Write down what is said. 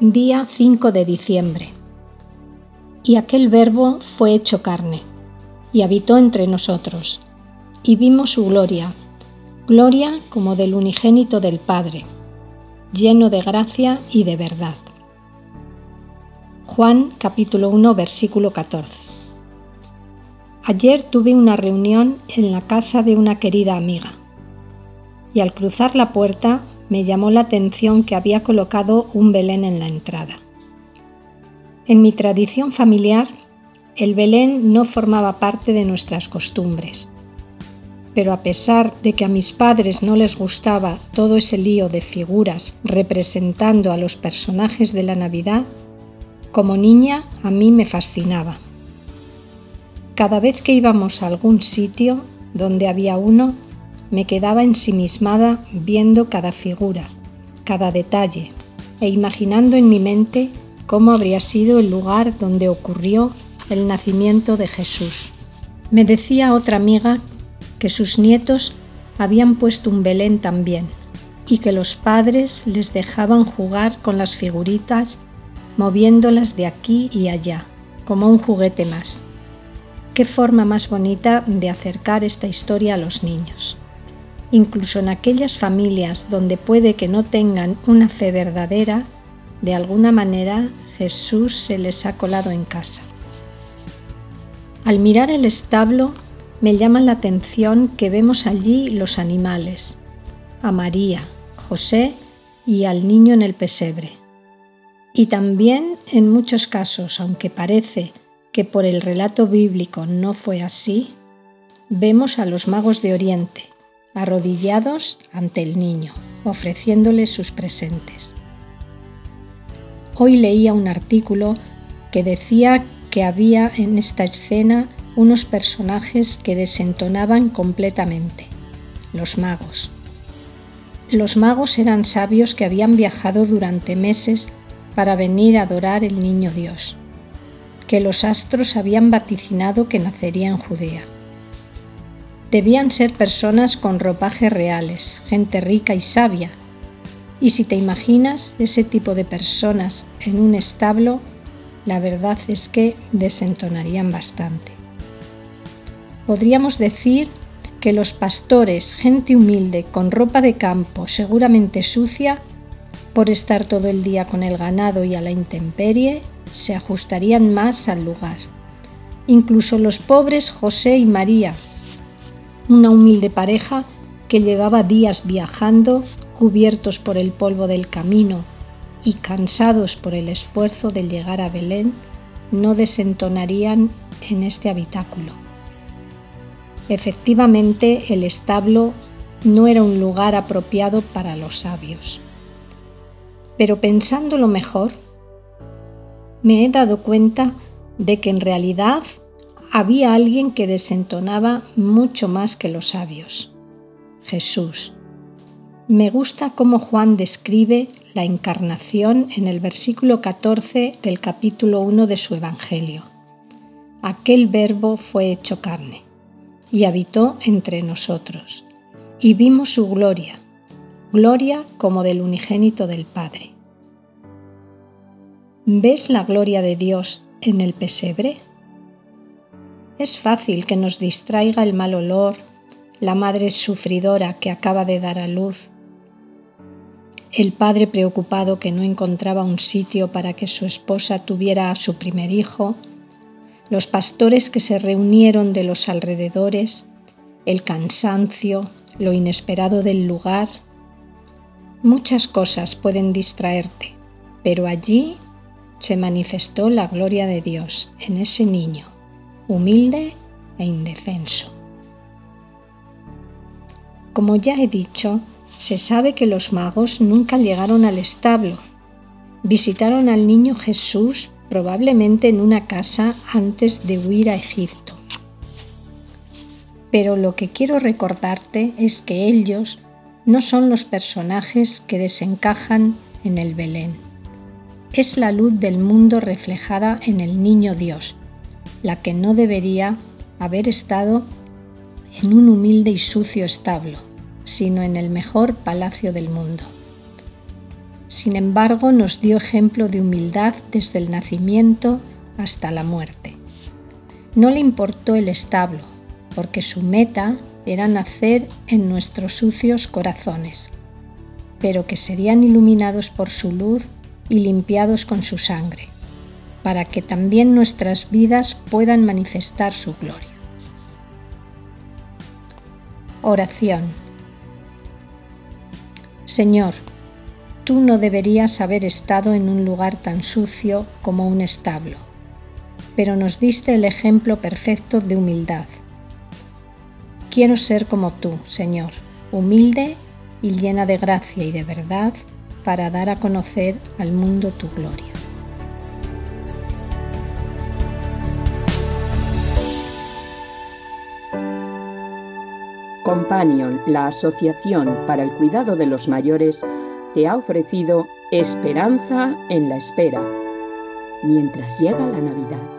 Día 5 de diciembre. Y aquel verbo fue hecho carne, y habitó entre nosotros, y vimos su gloria, gloria como del unigénito del Padre, lleno de gracia y de verdad. Juan capítulo 1 versículo 14. Ayer tuve una reunión en la casa de una querida amiga, y al cruzar la puerta me llamó la atención que había colocado un Belén en la entrada. En mi tradición familiar, el Belén no formaba parte de nuestras costumbres. Pero a pesar de que a mis padres no les gustaba todo ese lío de figuras representando a los personajes de la Navidad, como niña a mí me fascinaba. Cada vez que íbamos a algún sitio donde había uno, me quedaba ensimismada viendo cada figura, cada detalle, e imaginando en mi mente cómo habría sido el lugar donde ocurrió el nacimiento de Jesús. Me decía otra amiga que sus nietos habían puesto un Belén también y que los padres les dejaban jugar con las figuritas moviéndolas de aquí y allá, como un juguete más. Qué forma más bonita de acercar esta historia a los niños incluso en aquellas familias donde puede que no tengan una fe verdadera, de alguna manera Jesús se les ha colado en casa. Al mirar el establo, me llama la atención que vemos allí los animales, a María, José y al niño en el pesebre. Y también en muchos casos, aunque parece que por el relato bíblico no fue así, vemos a los magos de Oriente, arrodillados ante el niño, ofreciéndole sus presentes. Hoy leía un artículo que decía que había en esta escena unos personajes que desentonaban completamente, los magos. Los magos eran sabios que habían viajado durante meses para venir a adorar el niño Dios, que los astros habían vaticinado que nacería en Judea debían ser personas con ropajes reales, gente rica y sabia. Y si te imaginas ese tipo de personas en un establo, la verdad es que desentonarían bastante. Podríamos decir que los pastores, gente humilde, con ropa de campo, seguramente sucia, por estar todo el día con el ganado y a la intemperie, se ajustarían más al lugar. Incluso los pobres José y María, una humilde pareja que llevaba días viajando, cubiertos por el polvo del camino y cansados por el esfuerzo de llegar a Belén, no desentonarían en este habitáculo. Efectivamente, el establo no era un lugar apropiado para los sabios. Pero pensándolo mejor, me he dado cuenta de que en realidad había alguien que desentonaba mucho más que los sabios, Jesús. Me gusta cómo Juan describe la encarnación en el versículo 14 del capítulo 1 de su Evangelio. Aquel verbo fue hecho carne y habitó entre nosotros, y vimos su gloria, gloria como del unigénito del Padre. ¿Ves la gloria de Dios en el pesebre? Es fácil que nos distraiga el mal olor, la madre sufridora que acaba de dar a luz, el padre preocupado que no encontraba un sitio para que su esposa tuviera a su primer hijo, los pastores que se reunieron de los alrededores, el cansancio, lo inesperado del lugar. Muchas cosas pueden distraerte, pero allí se manifestó la gloria de Dios en ese niño, humilde e indefenso. Como ya he dicho, se sabe que los magos nunca llegaron al establo. Visitaron al niño Jesús probablemente en una casa antes de huir a Egipto. Pero lo que quiero recordarte es que ellos no son los personajes que desencajan en el Belén. Es la luz del mundo reflejada en el niño Dios, la que no debería haber estado en un humilde y sucio establo, sino en el mejor palacio del mundo. Sin embargo, nos dio ejemplo de humildad desde el nacimiento hasta la muerte. No le importó el establo, porque su meta era nacer en nuestros sucios corazones, pero que serían iluminados por su luz y limpiados con su sangre, para que también nuestras vidas puedan manifestar su gloria. Oración Señor, tú no deberías haber estado en un lugar tan sucio como un establo, pero nos diste el ejemplo perfecto de humildad. Quiero ser como tú, Señor, humilde y llena de gracia y de verdad para dar a conocer al mundo tu gloria. Companion, la Asociación para el Cuidado de los Mayores, te ha ofrecido Esperanza en la Espera, mientras llega la Navidad.